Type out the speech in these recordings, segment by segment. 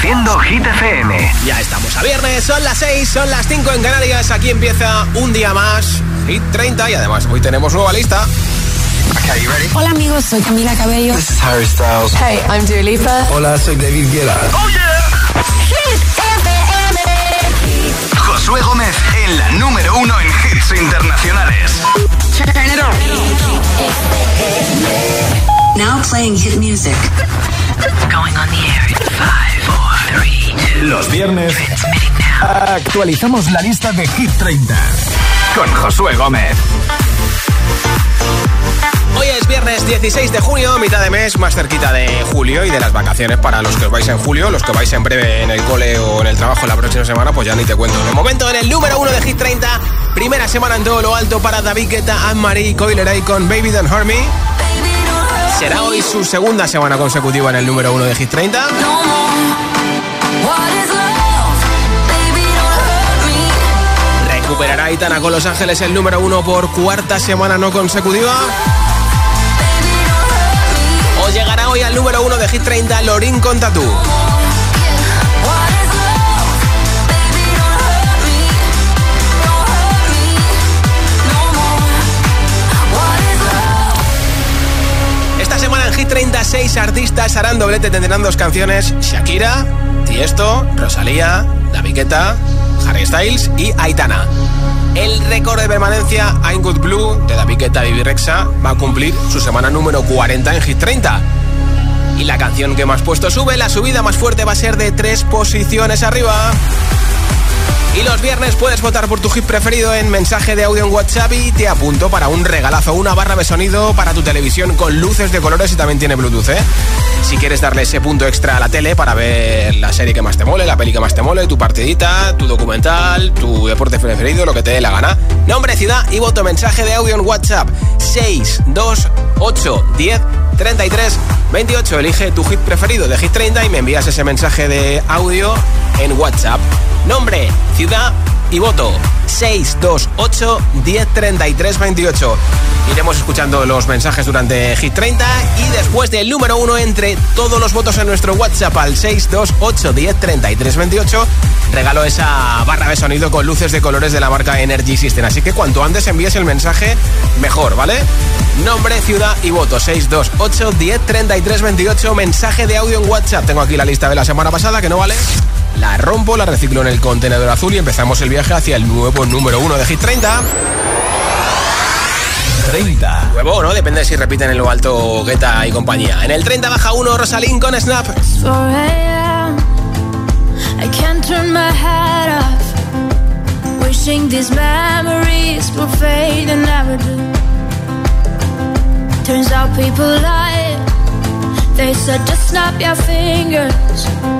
Reproduciendo Hit FM. Ya estamos a viernes, son las 6, son las 5 en Canarias. Aquí empieza un día más. Hit 30 y además hoy tenemos nueva lista. Okay, you ready? Hola amigos, soy Camila Cabello. This is Harry Styles. Hey, I'm Dua Lipa. Hola, soy David Guetta. ¡Oh, yeah! Hit FM. Josué Gómez en la número uno en hits internacionales. Turn it on. Now playing hit music. Going on the air in five. Los viernes actualizamos la lista de Hit 30 con Josué Gómez. Hoy es viernes 16 de junio, mitad de mes, más cerquita de julio y de las vacaciones para los que os vais en julio, los que vais en breve en el cole o en el trabajo la próxima semana, pues ya ni te cuento. De momento en el número uno de Hit 30, primera semana en todo lo alto para David Guetta, Anne-Marie Coileray con Baby Don't Hurt Me. Será hoy su segunda semana consecutiva en el número uno de Hit 30. Recuperará Aitana con Los Ángeles el número uno por cuarta semana no consecutiva. O llegará hoy al número uno de Hit 30 Lorin con Tatu. 36 artistas harán doblete, tendrán dos canciones: Shakira, Tiesto, Rosalía, David Guetta, Harry Styles y Aitana. El récord de permanencia I'm Good Blue de David Guetta y Rexa va a cumplir su semana número 40 en Hit 30. Y la canción que más puesto sube, la subida más fuerte va a ser de tres posiciones arriba. Y los viernes puedes votar por tu hit preferido en mensaje de audio en WhatsApp y te apunto para un regalazo, una barra de sonido para tu televisión con luces de colores y también tiene Bluetooth, ¿eh? Si quieres darle ese punto extra a la tele para ver la serie que más te mole, la peli que más te mole, tu partidita, tu documental, tu deporte preferido, lo que te dé la gana. Nombre, ciudad y voto mensaje de audio en WhatsApp 628 10 33 28. Elige tu hit preferido de Hit 30 y me envías ese mensaje de audio en WhatsApp. Nombre, ciudad y voto 628 1033 28. Iremos escuchando los mensajes durante Hit 30 y después del número 1 entre todos los votos en nuestro WhatsApp al 628 1033 28 regalo esa barra de sonido con luces de colores de la marca Energy System. Así que cuanto antes envíes el mensaje, mejor, ¿vale? Nombre, ciudad y voto 628 1033 28 mensaje de audio en WhatsApp. Tengo aquí la lista de la semana pasada que no vale la rompo, la reciclo en el contenedor azul y empezamos el viaje hacia el nuevo número uno de Hit 30. 30. Nuevo, ¿no? Depende si repiten en lo alto Guetta y compañía. En el 30 baja uno Rosalín con Snap. I can't turn my head off. Wishing these memories will fade and never do. Turns out people lie. They said just snap your fingers.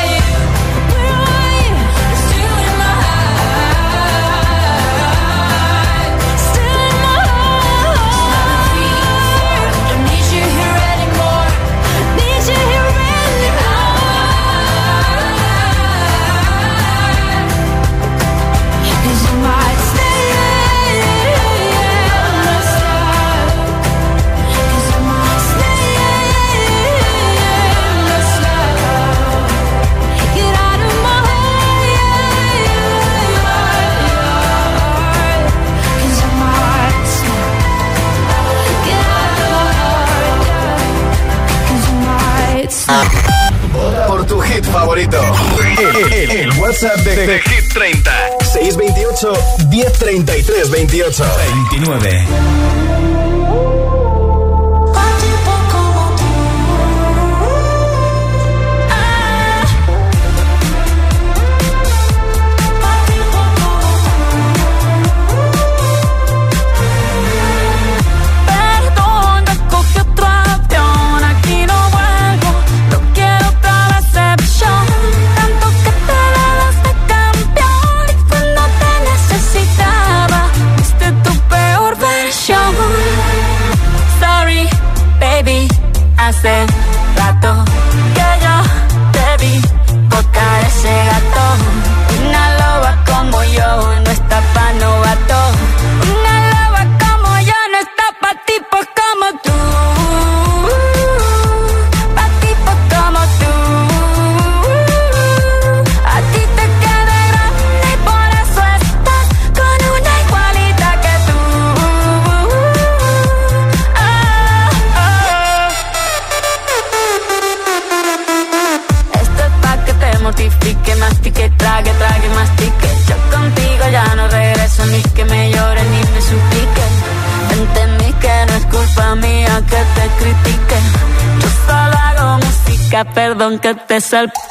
Este de, Hit 30. 628 1033 28 29. sale.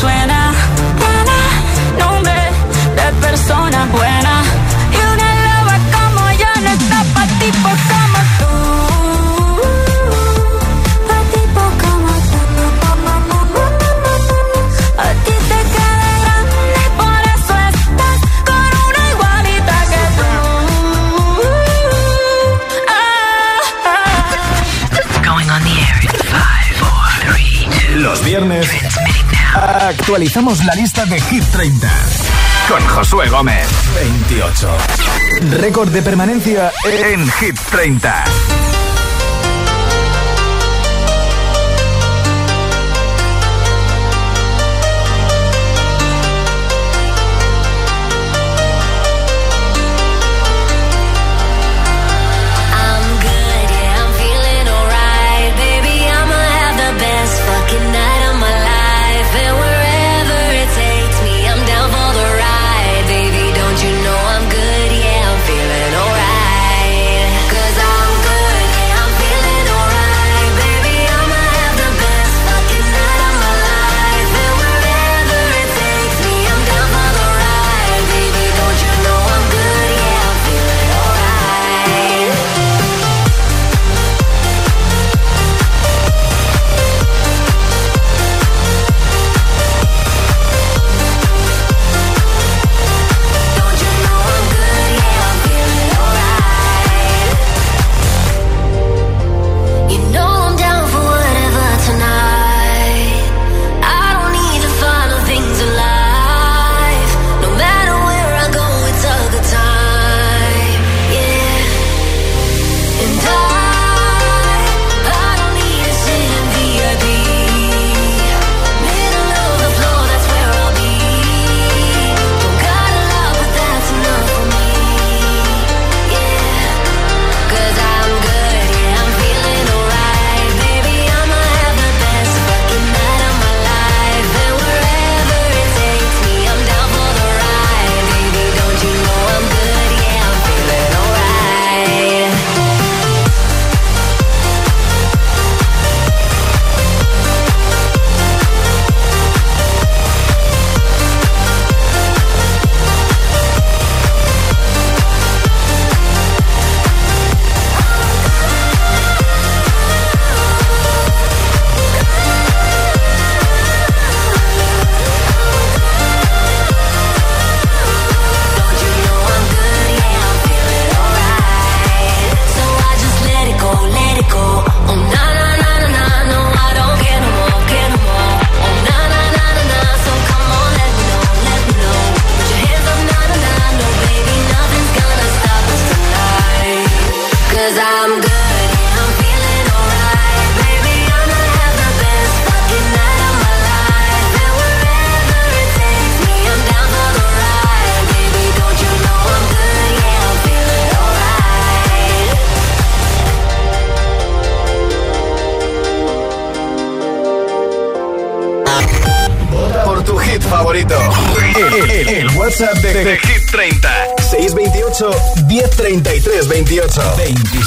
suena. Buena, nombre de persona buena. Y una loba como yo no está para ti, por favor. Los viernes actualizamos la lista de Hit 30 con Josué Gómez. 28. Récord de permanencia en Hit 30.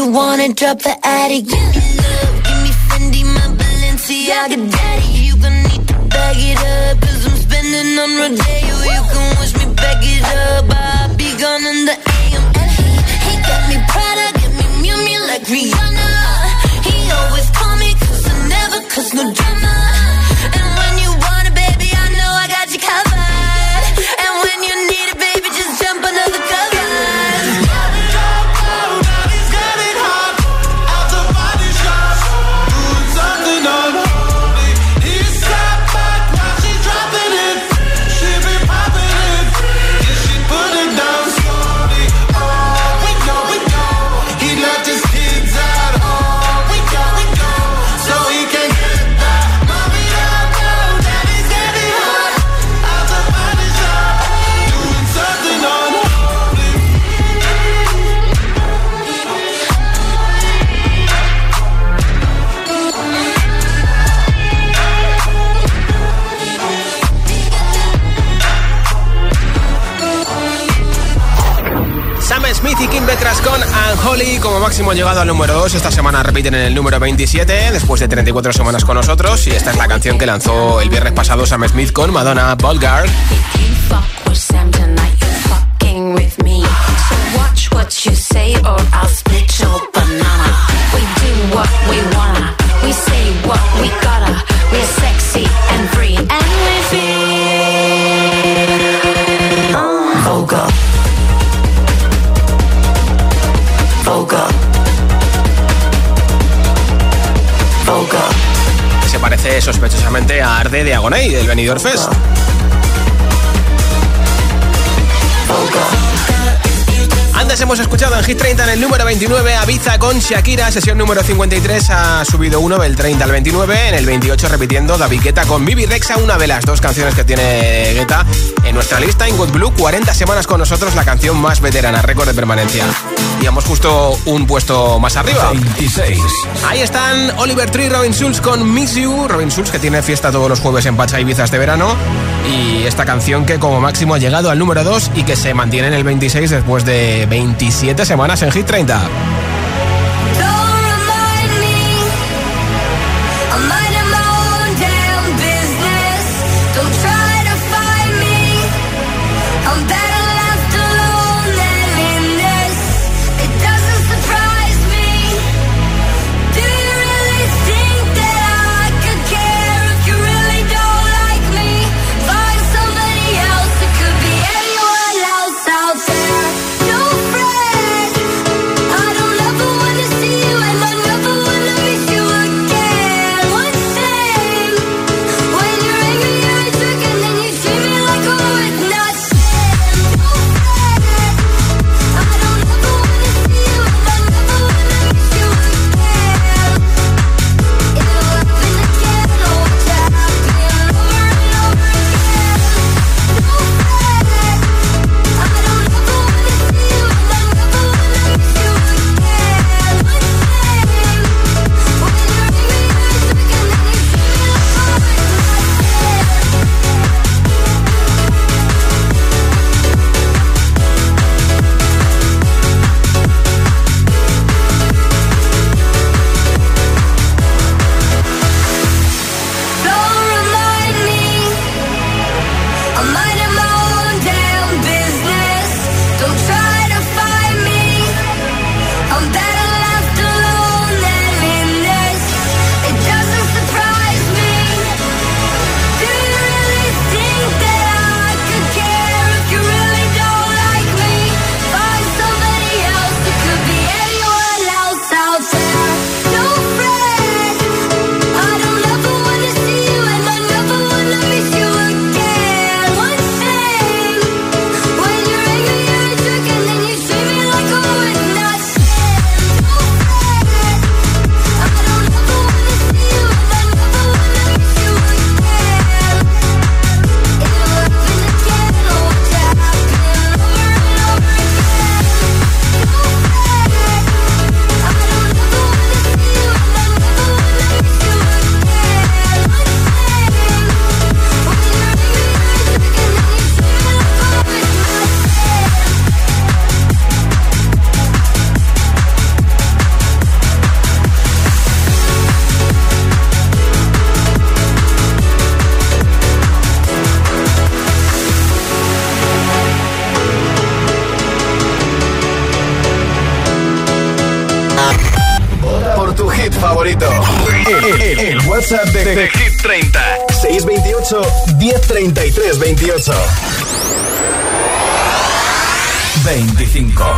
you wanna drop the attic, give me love, give me Fendi, my Balenciaga, daddy. You gonna need to bag it up, cause I'm spending on Rodeo. Unholy como máximo llegado al número 2. Esta semana repiten en el número 27, después de 34 semanas con nosotros. Y esta es la canción que lanzó el viernes pasado Sam Smith con Madonna free, sospechosamente a Arde de Agoney del Benidorm Fest. Antes hemos escuchado en Hit 30 en el número 29 a Ibiza con Shakira, sesión número 53 ha subido uno del 30 al 29, en el 28 repitiendo David Guetta con Bibi Rexa, una de las dos canciones que tiene Guetta en nuestra lista en Good Blue, 40 semanas con nosotros, la canción más veterana, récord de permanencia. Y hemos justo un puesto más arriba. 26. Ahí están Oliver Tree, Robin Schulz con Miss You. Robin Schulz que tiene fiesta todos los jueves en Pacha Ibiza este verano. Y esta canción que como máximo ha llegado al número 2 y que se mantiene en el 26 después de 27 semanas en Hit 30. Treinta y tres, veintiocho, veinticinco.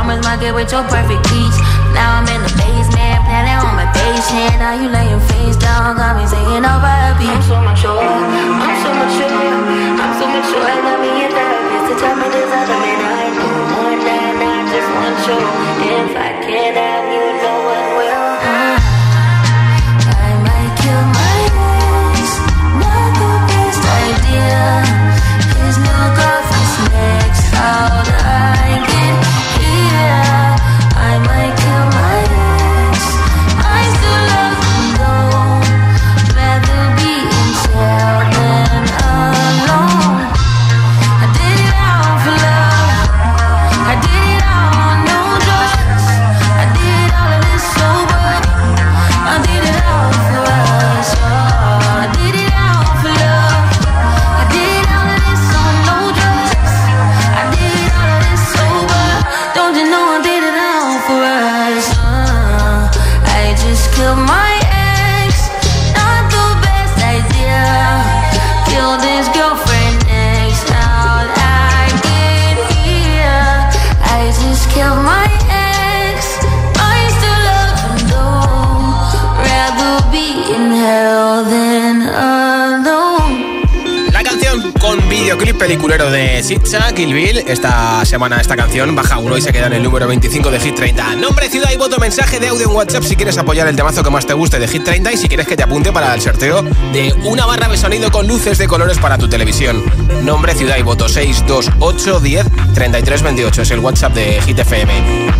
farmer's market with your perfect peach. Now I'm in the basement, planning on my patient. Now you laying face down, got me singing over oh, a beat. I'm so mature, I'm so mature, I'm so mature. I got me in therapist to tell me this other man I do more than I just want you. If I can't have you, no one will. 1033 28. 25. Kill Bill. Esta semana esta canción baja uno y se queda en el número 25 de Hit 30. Nombre, ciudad y voto, mensaje de audio en WhatsApp si quieres apoyar el temazo que más te guste de Hit 30 y si quieres que te apunte para el sorteo de una barra de sonido con luces de colores para tu televisión. Nombre, ciudad y voto 628 10 33 28 es el WhatsApp de Hit FM.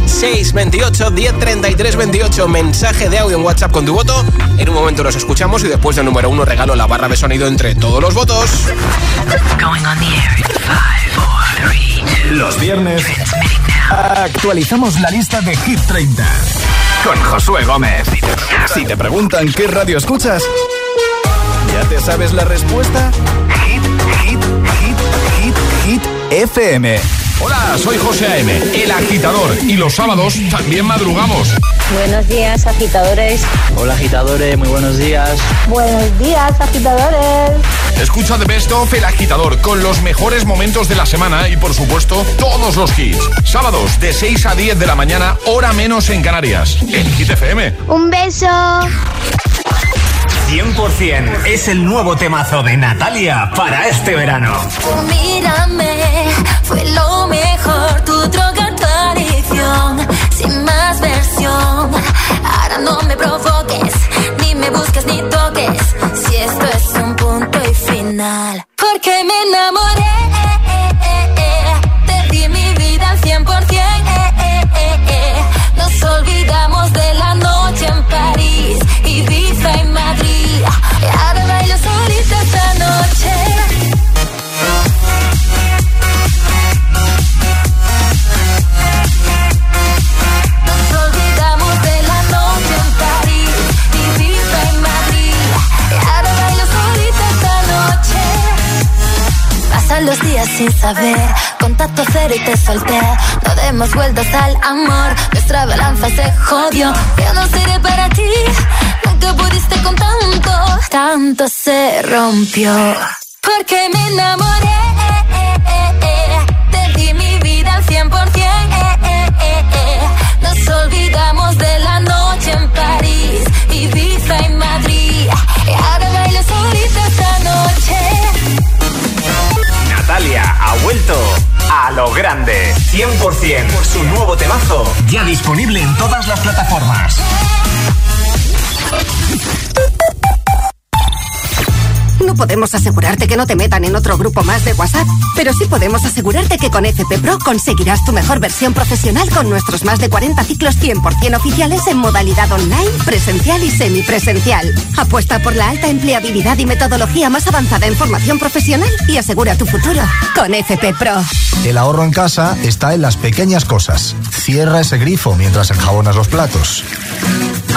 628 10 33 28 mensaje de audio en WhatsApp con tu voto. En un momento los escuchamos y después del número uno regalo la barra de sonido entre todos los votos. Los viernes actualizamos la lista de Hit 30 con Josué Gómez. Si te preguntan qué radio escuchas, ¿ya te sabes la respuesta? Hit, hit, hit, hit, hit FM. Hola, soy José A.M., el agitador, y los sábados también madrugamos. Buenos días, agitadores. Hola, agitadores, muy buenos días. Buenos días, agitadores. Escucha The Best of El Agitador con los mejores momentos de la semana y, por supuesto, todos los hits. Sábados de 6 a 10 de la mañana, hora menos en Canarias. En Hit FM. Un beso. 100% es el nuevo temazo de Natalia para este verano. Mírame, fue lo mejor, tu droga, tu adicción, sin más versión. Ahora no me provoques, ni me busques ni toques, si esto es un punto y final. Porque me enamoré. Sin saber, contacto cero y te solté. No demos vueltas al amor, nuestra balanza se jodió. Yo no seré para ti, nunca pudiste con tanto, tanto se rompió. Porque me enamoré, podemos asegurarte que no te metan en otro grupo más de WhatsApp, pero sí podemos asegurarte que con FP Pro conseguirás tu mejor versión profesional con nuestros más de 40 ciclos 100% oficiales en modalidad online, presencial y semipresencial. Apuesta por la alta empleabilidad y metodología más avanzada en formación profesional y asegura tu futuro con FP Pro. El ahorro en casa está en las pequeñas cosas. Cierra ese grifo mientras enjabonas los platos.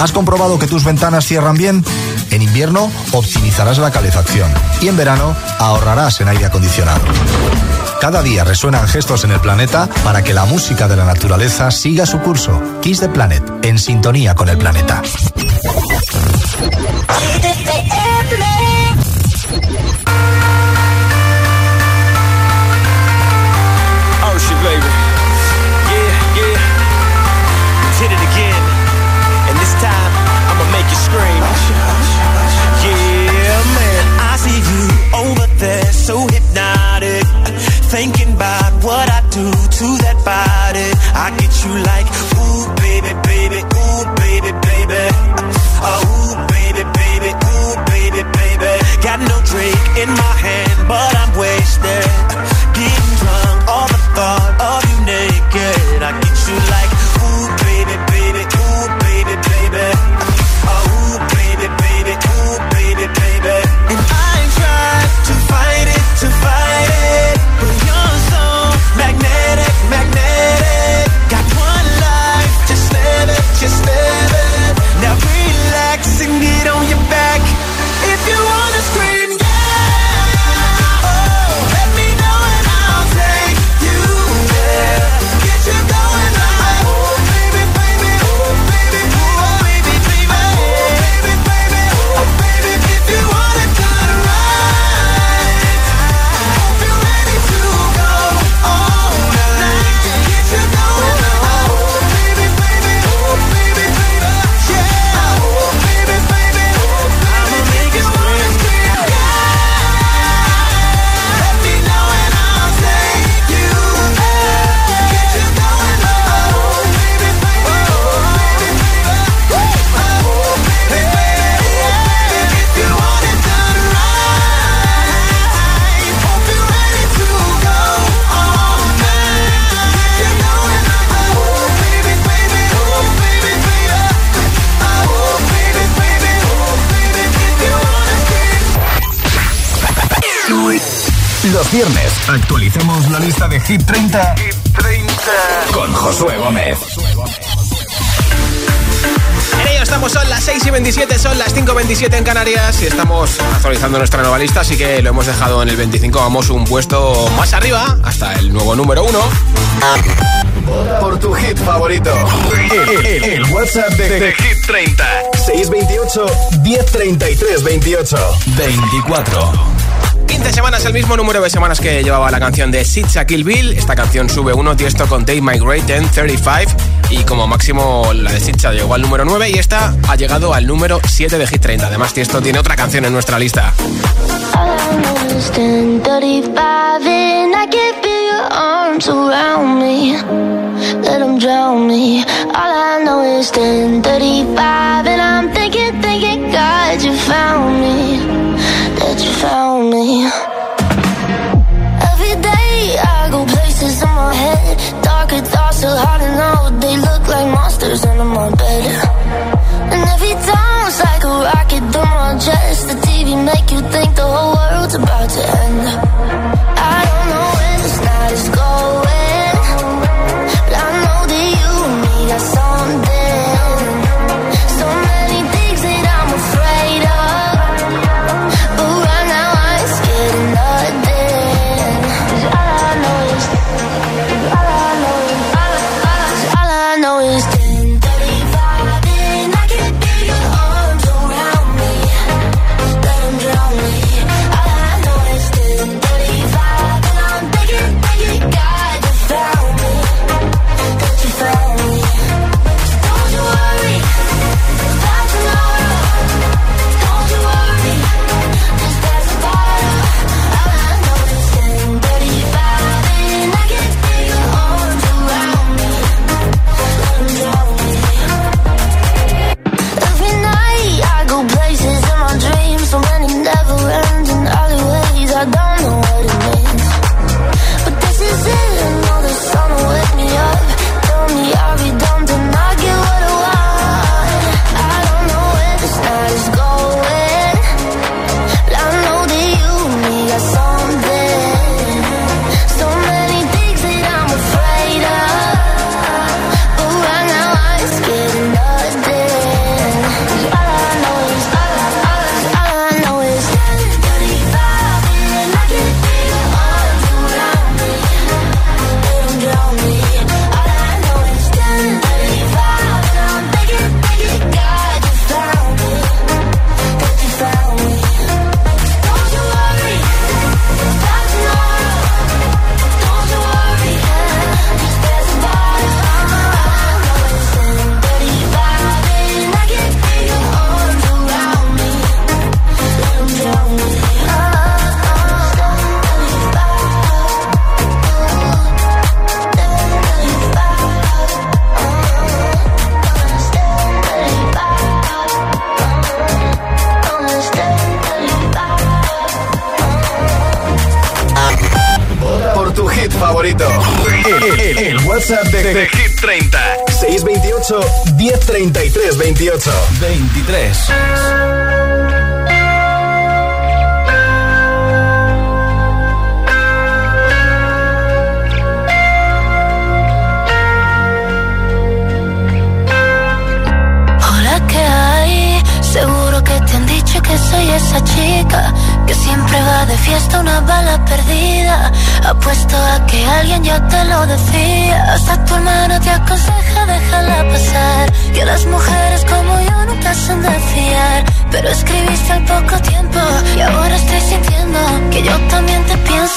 ¿Has comprobado que tus ventanas cierran bien? En invierno optimizarás la calefacción y en verano ahorrarás en aire acondicionado. Cada día resuenan gestos en el planeta para que la música de la naturaleza siga su curso. Kiss the Planet, en sintonía con el planeta. Thinking lista de Hit 30, con Josué Gómez. En ello estamos, son las 6 y 27, son las 5 y 27 en Canarias y estamos actualizando nuestra nueva lista, así que lo hemos dejado en el 25, vamos un puesto más arriba, hasta el nuevo número 1. Por tu hit favorito. El, el- el WhatsApp de, de Hit 30. 628 1033 28 24. 15 semanas, el mismo número de semanas que llevaba la canción de Sitcha Kill Bill. Esta canción sube uno, Tiesto con Dave Migrate en 35. Y como máximo la de Sitcha llegó al número 9 y esta ha llegado al número 7 de Hit 30. Además, Tiesto tiene otra canción en nuestra lista. It's 10:35 and I can feel your arms around me. Let drown me. All I know is 10:35 and I'm thinking, thinking, God, you found me. That you found me. Every day I go places in my head. Darker thoughts are hard to know. They look like monsters under my bed. And every time it's like a rocket through my chest. The TV make you think the whole world's about to end. I don't know when this night is going,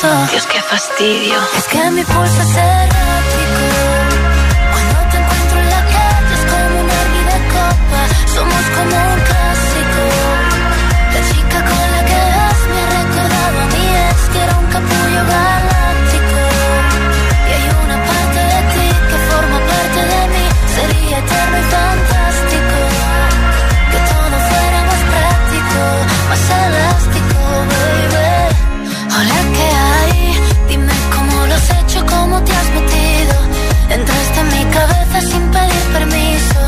pienso. Dios, qué fastidio. Es que mi pulso es errático. Cuando te encuentro en la calle es como un herbi de copa. Somos como un clásico. La chica con la que vas me ha recordado a mí es que era un capullo hecho, cómo te has metido. Entraste en mi cabeza sin pedir permiso.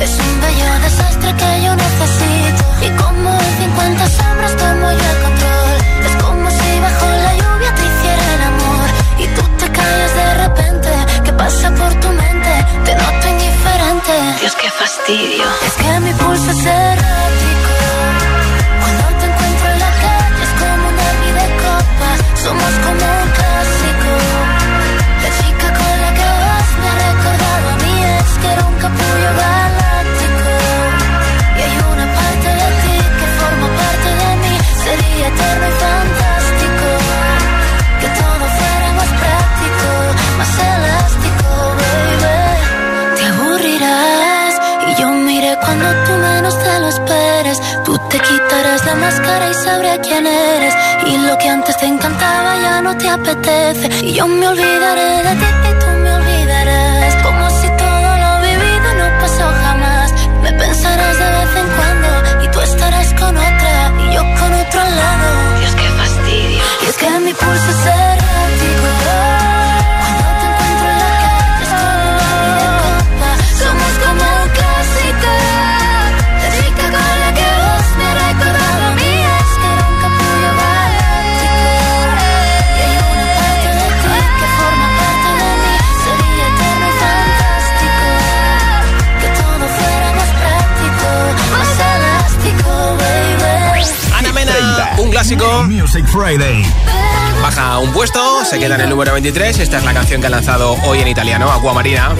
Es un bello desastre que yo necesito. Y como en 50 sombras tomo yo el control. Es como si bajo la lluvia te hiciera el amor. Y tú te callas de repente. ¿Qué pasa por tu mente? Te noto indiferente. Dios, qué fastidio. Es que mi pulso es errático. Cuando te encuentro en la calle es como un derbi de copas. Somos como un clásico. Era un capullo galáctico. Y hay una parte de ti que forma parte de mí. Sería eterno y fantástico. Que todo fuera más práctico, más elástico, baby. Te aburrirás y yo miré cuando tú menos te lo esperes. Tú te quitarás la máscara y sabré quién eres. Y lo que antes te encantaba ya no te apetece. Y yo me olvidaré de ti y tú mi pulso es errático. Cuando te encuentro en la calle es como un baile de copa. Somos como un clásico. La chica con la que vos me has recordado a mí es que era un capullo galáctico. Y hay una parte de ti que forma parte de mí. Sería eterno y fantástico. Que todo fuera más práctico, más elástico, baby. Ana Mena, un clásico. Music Friday. Baja un puesto, se queda en el número 23. Esta es la canción que ha lanzado hoy en italiano, Aquamarina.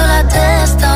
Ed ho perso la testa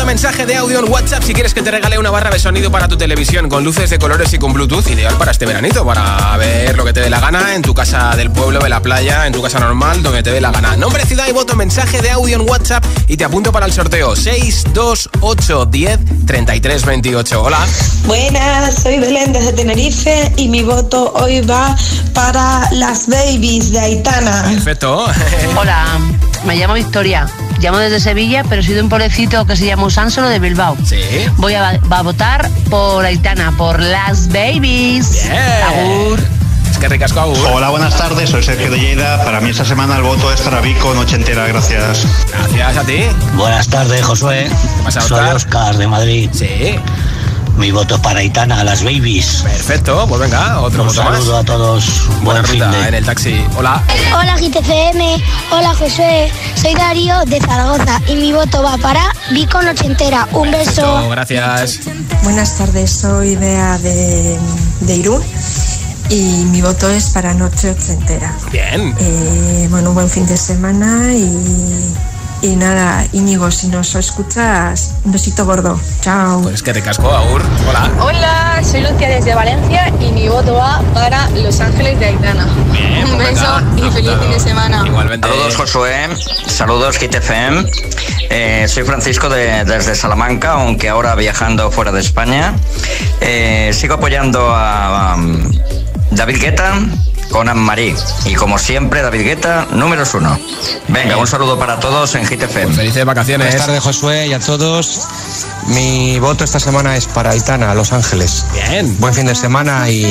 Voto mensaje de audio en WhatsApp si quieres que te regale una barra de sonido para tu televisión con luces de colores y con Bluetooth, ideal para este veranito, para ver lo que te dé la gana en tu casa del pueblo, de la playa, en tu casa normal, donde te dé la gana. Nombre, ciudad y voto mensaje de audio en WhatsApp y te apunto para el sorteo 628 10 33 28. Hola. Buenas, soy Belén desde Tenerife y mi voto hoy va para las babies de Aitana. Perfecto. Hola, me llamo Victoria. Llamo desde Sevilla, pero soy de un pueblecito que se llama Usánsolo de Bilbao. Sí. Voy a, va a votar por Aitana, por las babies. Agur. Es que ricasco Agur. Hola, buenas tardes, soy Sergio de Lleida. Para mí esta semana el voto es para Vico Nochentera, gracias. Gracias a ti. Buenas tardes, Josué. pasa, Soy? Oscar de Madrid. Sí. Mi voto es para Aitana, las babies. Perfecto, pues venga, otro Un voto más. saludo a todos. Buena Buen fin ruta de- en el taxi. Hola. Hola GTFM, hola Josué, soy Darío de Zaragoza y mi voto va para Vico Nochentera. Un beso. Gracias. Buenas tardes, soy Bea de, de Irún y mi voto es para Noche Ochentera. Bien. Eh, bueno, un buen fin de semana y, Y nada, Íñigo, si nos escuchas, un besito gordo. Chao. Pues que te casco, Aur. Hola. Hola, soy Lucia desde Valencia y mi voto va para Los Ángeles de Aitana. Bien, Un pues beso y feliz fin de semana. Igualmente. Saludos Josué, saludos Hit FM. Eh, soy Francisco de- desde Salamanca, aunque ahora viajando fuera de España. Eh, sigo apoyando a um, David Guetta con Anne-Marie. Y como siempre, David Guetta, números uno. Venga, un saludo para todos en Hit FM. Felices vacaciones. Buenas tardes, Josué, y a todos. Mi voto esta semana es para Aitana, Los Ángeles. Bien. Buen fin de semana y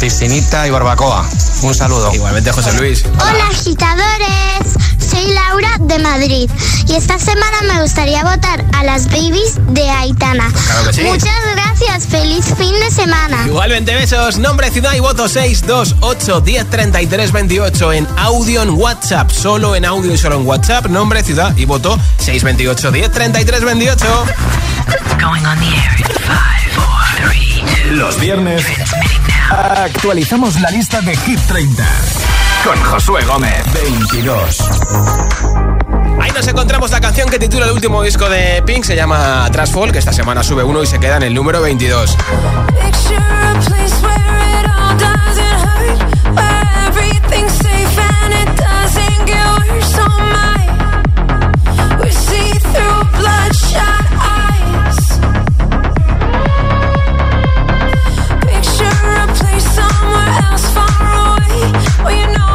piscinita y barbacoa. Un saludo. Igualmente, José Luis. Hola agitadores, soy Laura de Madrid y esta semana me gustaría votar a las babies de Aitana. Claro que sí. Muchas gracias, feliz fin de semana. Igualmente besos, nombre, ciudad y voto 628 1033 28 en audio en WhatsApp, solo en audio y solo en WhatsApp, nombre, ciudad y voto 628 1033 28. Going on the air in five, four, three, two. Los viernes actualizamos la lista de Hit 30 con Josué Gómez. 22. Ahí nos encontramos la canción que titula el último disco de Pink, se llama Trash Fall, que esta semana sube uno y se queda en el número 22. Picture a place where it all doesn't hurt, where everything's safe and it doesn't get worse. Oh my, we see through bloodshot eyes. Picture a place somewhere else far away, where you know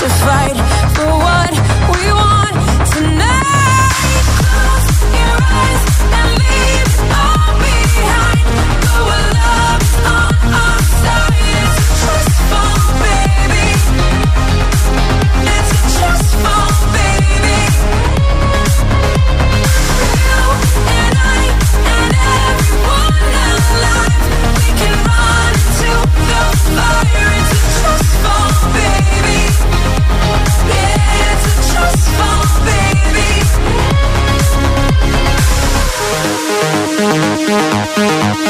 to fight for what Thank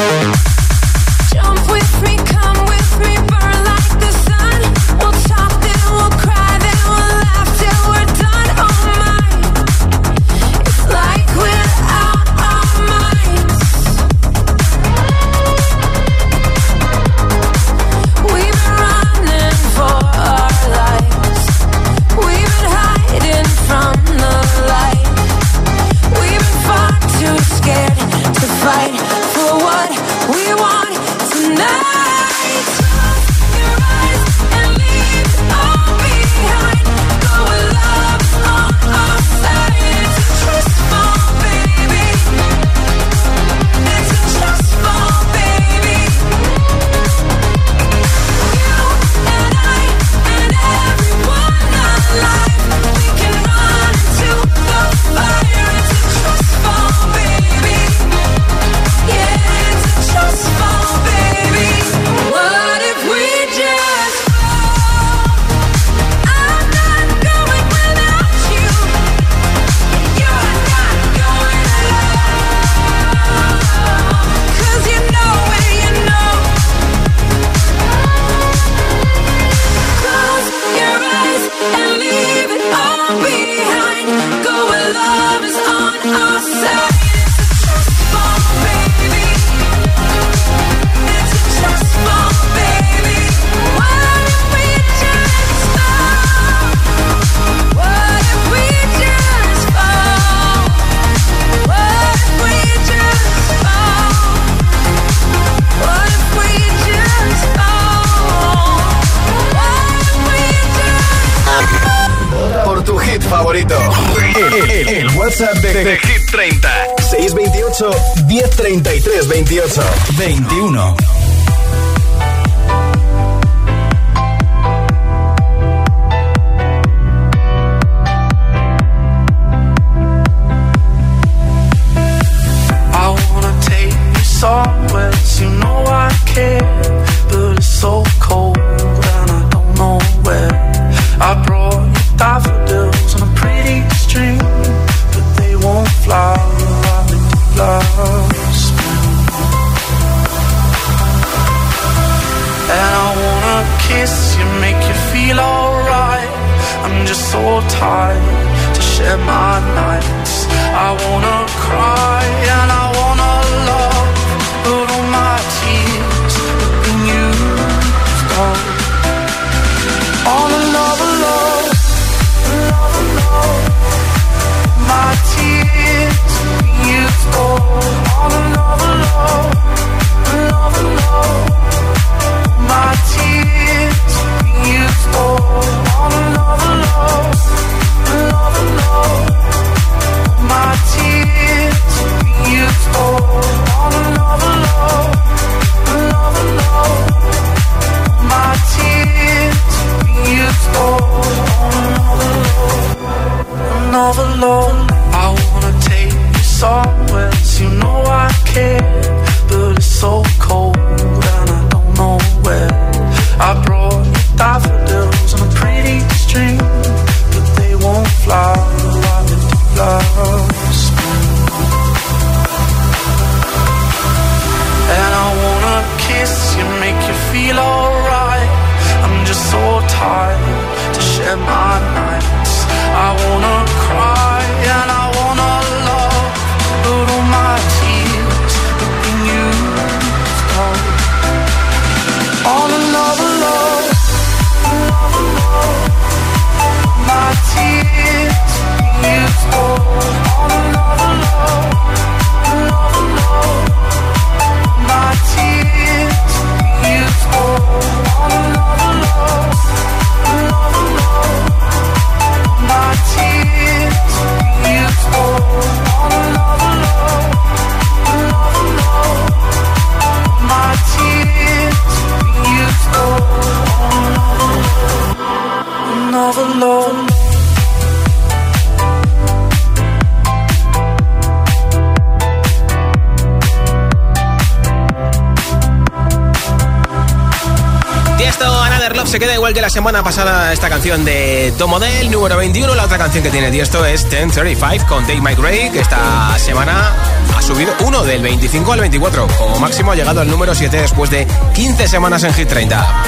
semana pasada esta canción de Domodel, número 21. La otra canción que tiene Tiesto es 1035 con Take My Grey, que esta semana ha subido uno del 25 al 24. Como máximo ha llegado al número 7 después de 15 semanas en Hit 30.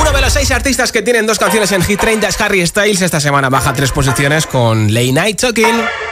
Uno de los seis artistas que tienen dos canciones en Hit 30 es Harry Styles. Esta semana baja tres posiciones con Late Night Talking.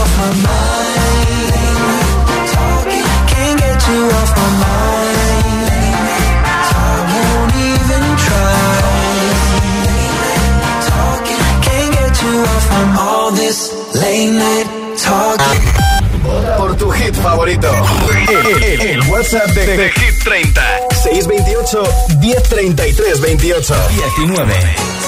I can't get you off my mind. Por tu hit favorito, el, WhatsApp de, de, de Hit 30 628 1033 28 19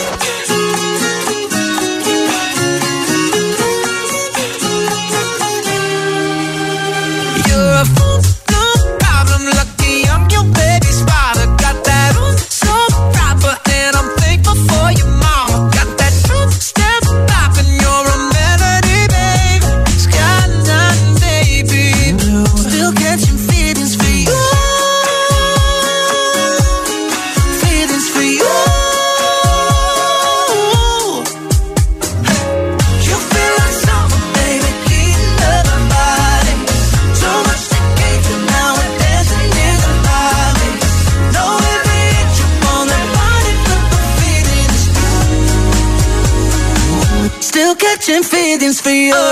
for you.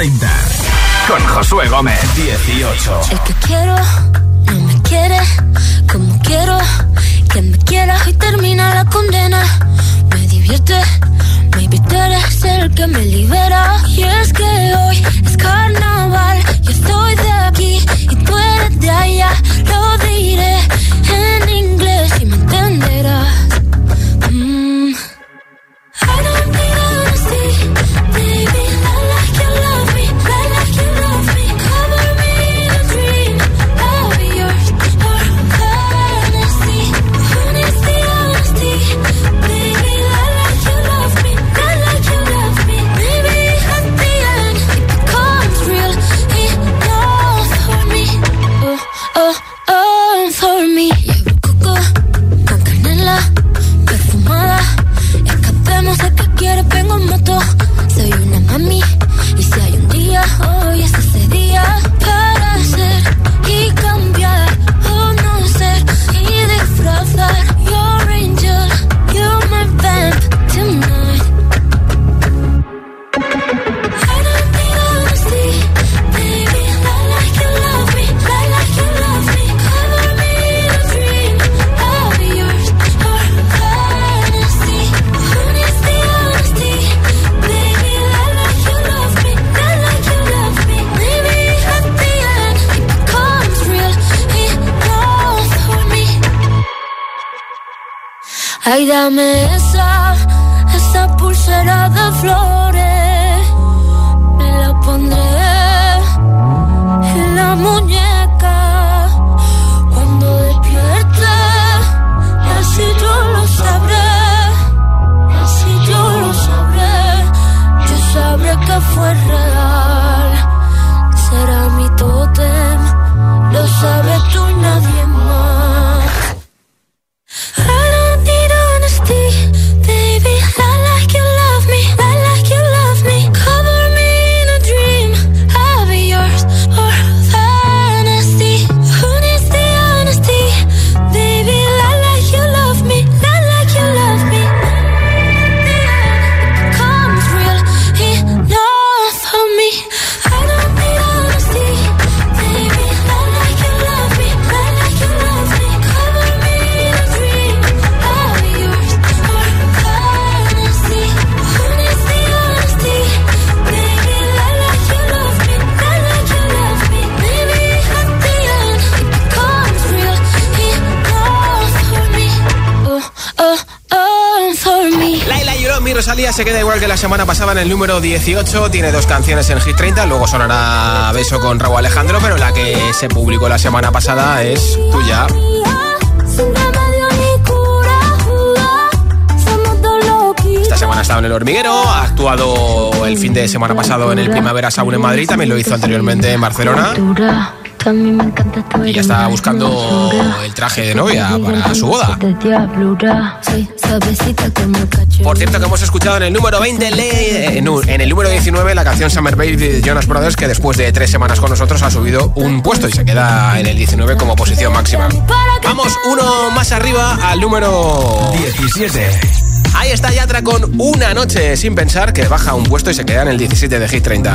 30 con Josué Gómez 18. Se queda igual que la semana pasada en el número 18. Tiene dos canciones en Hit 30. Luego sonará Beso con Raúl Alejandro, pero la que se publicó la semana pasada es tuya. Esta semana ha estado en el hormiguero, ha actuado el fin de semana pasado en el Primavera Sound en Madrid, también lo hizo anteriormente en Barcelona. Y ya está buscando el traje de novia para su boda. Por cierto que hemos escuchado en el número 20, en el número 19, la canción Summer Baby de Jonas Brothers, que después de tres semanas con nosotros ha subido un puesto y se queda en el 19 como posición máxima. Vamos uno más arriba al número 17. Ahí está Yatra con Una Noche Sin Pensar, que baja un puesto y se queda en el 17 de Hit 30.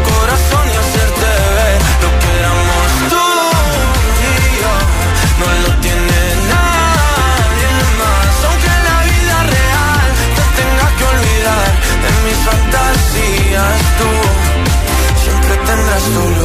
tendrás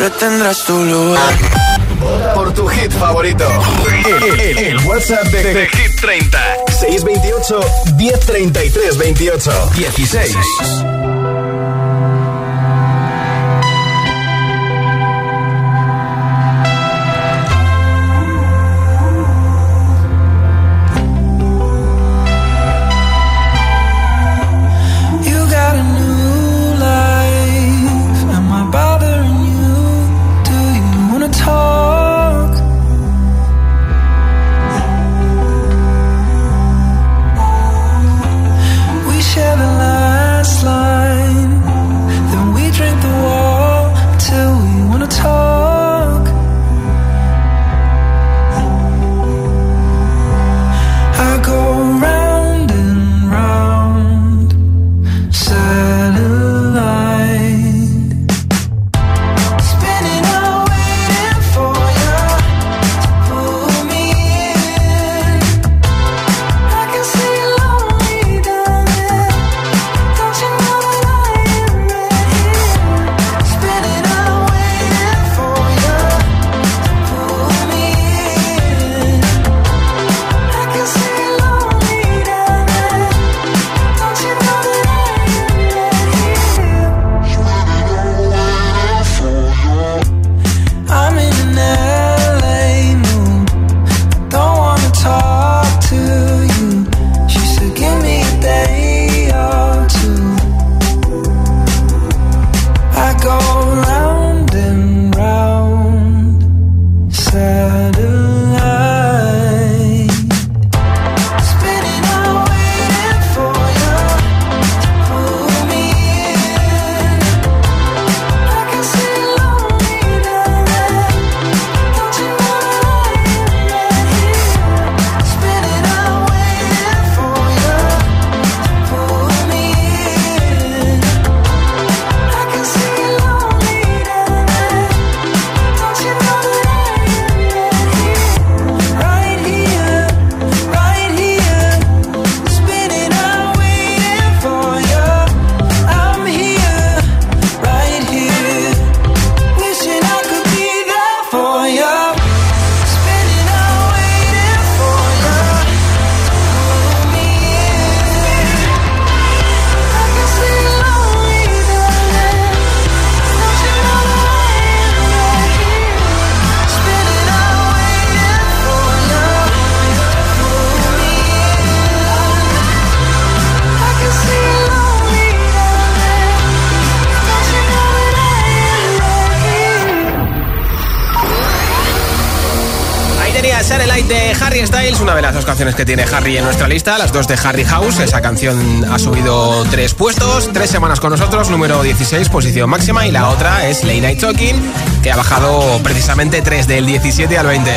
siempre tendrás tu lugar. Por tu hit favorito. El, el- el WhatsApp de, de Hit 30. 628 1033 28 16. Canciones que tiene Harry en nuestra lista, las dos de Harry House. Esa canción ha subido tres puestos, tres semanas con nosotros, número 16, posición máxima. Y la otra es Late Night Talking, que ha bajado precisamente tres del 17 al 20.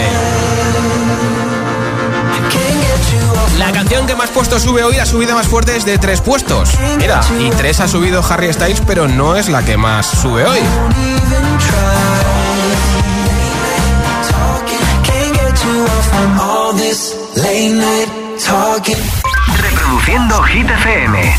La canción que más puestos sube hoy, la subida más fuerte es de tres puestos. Mira, y tres ha subido Harry Styles, pero no es la que más sube hoy. Reproduciendo Hit.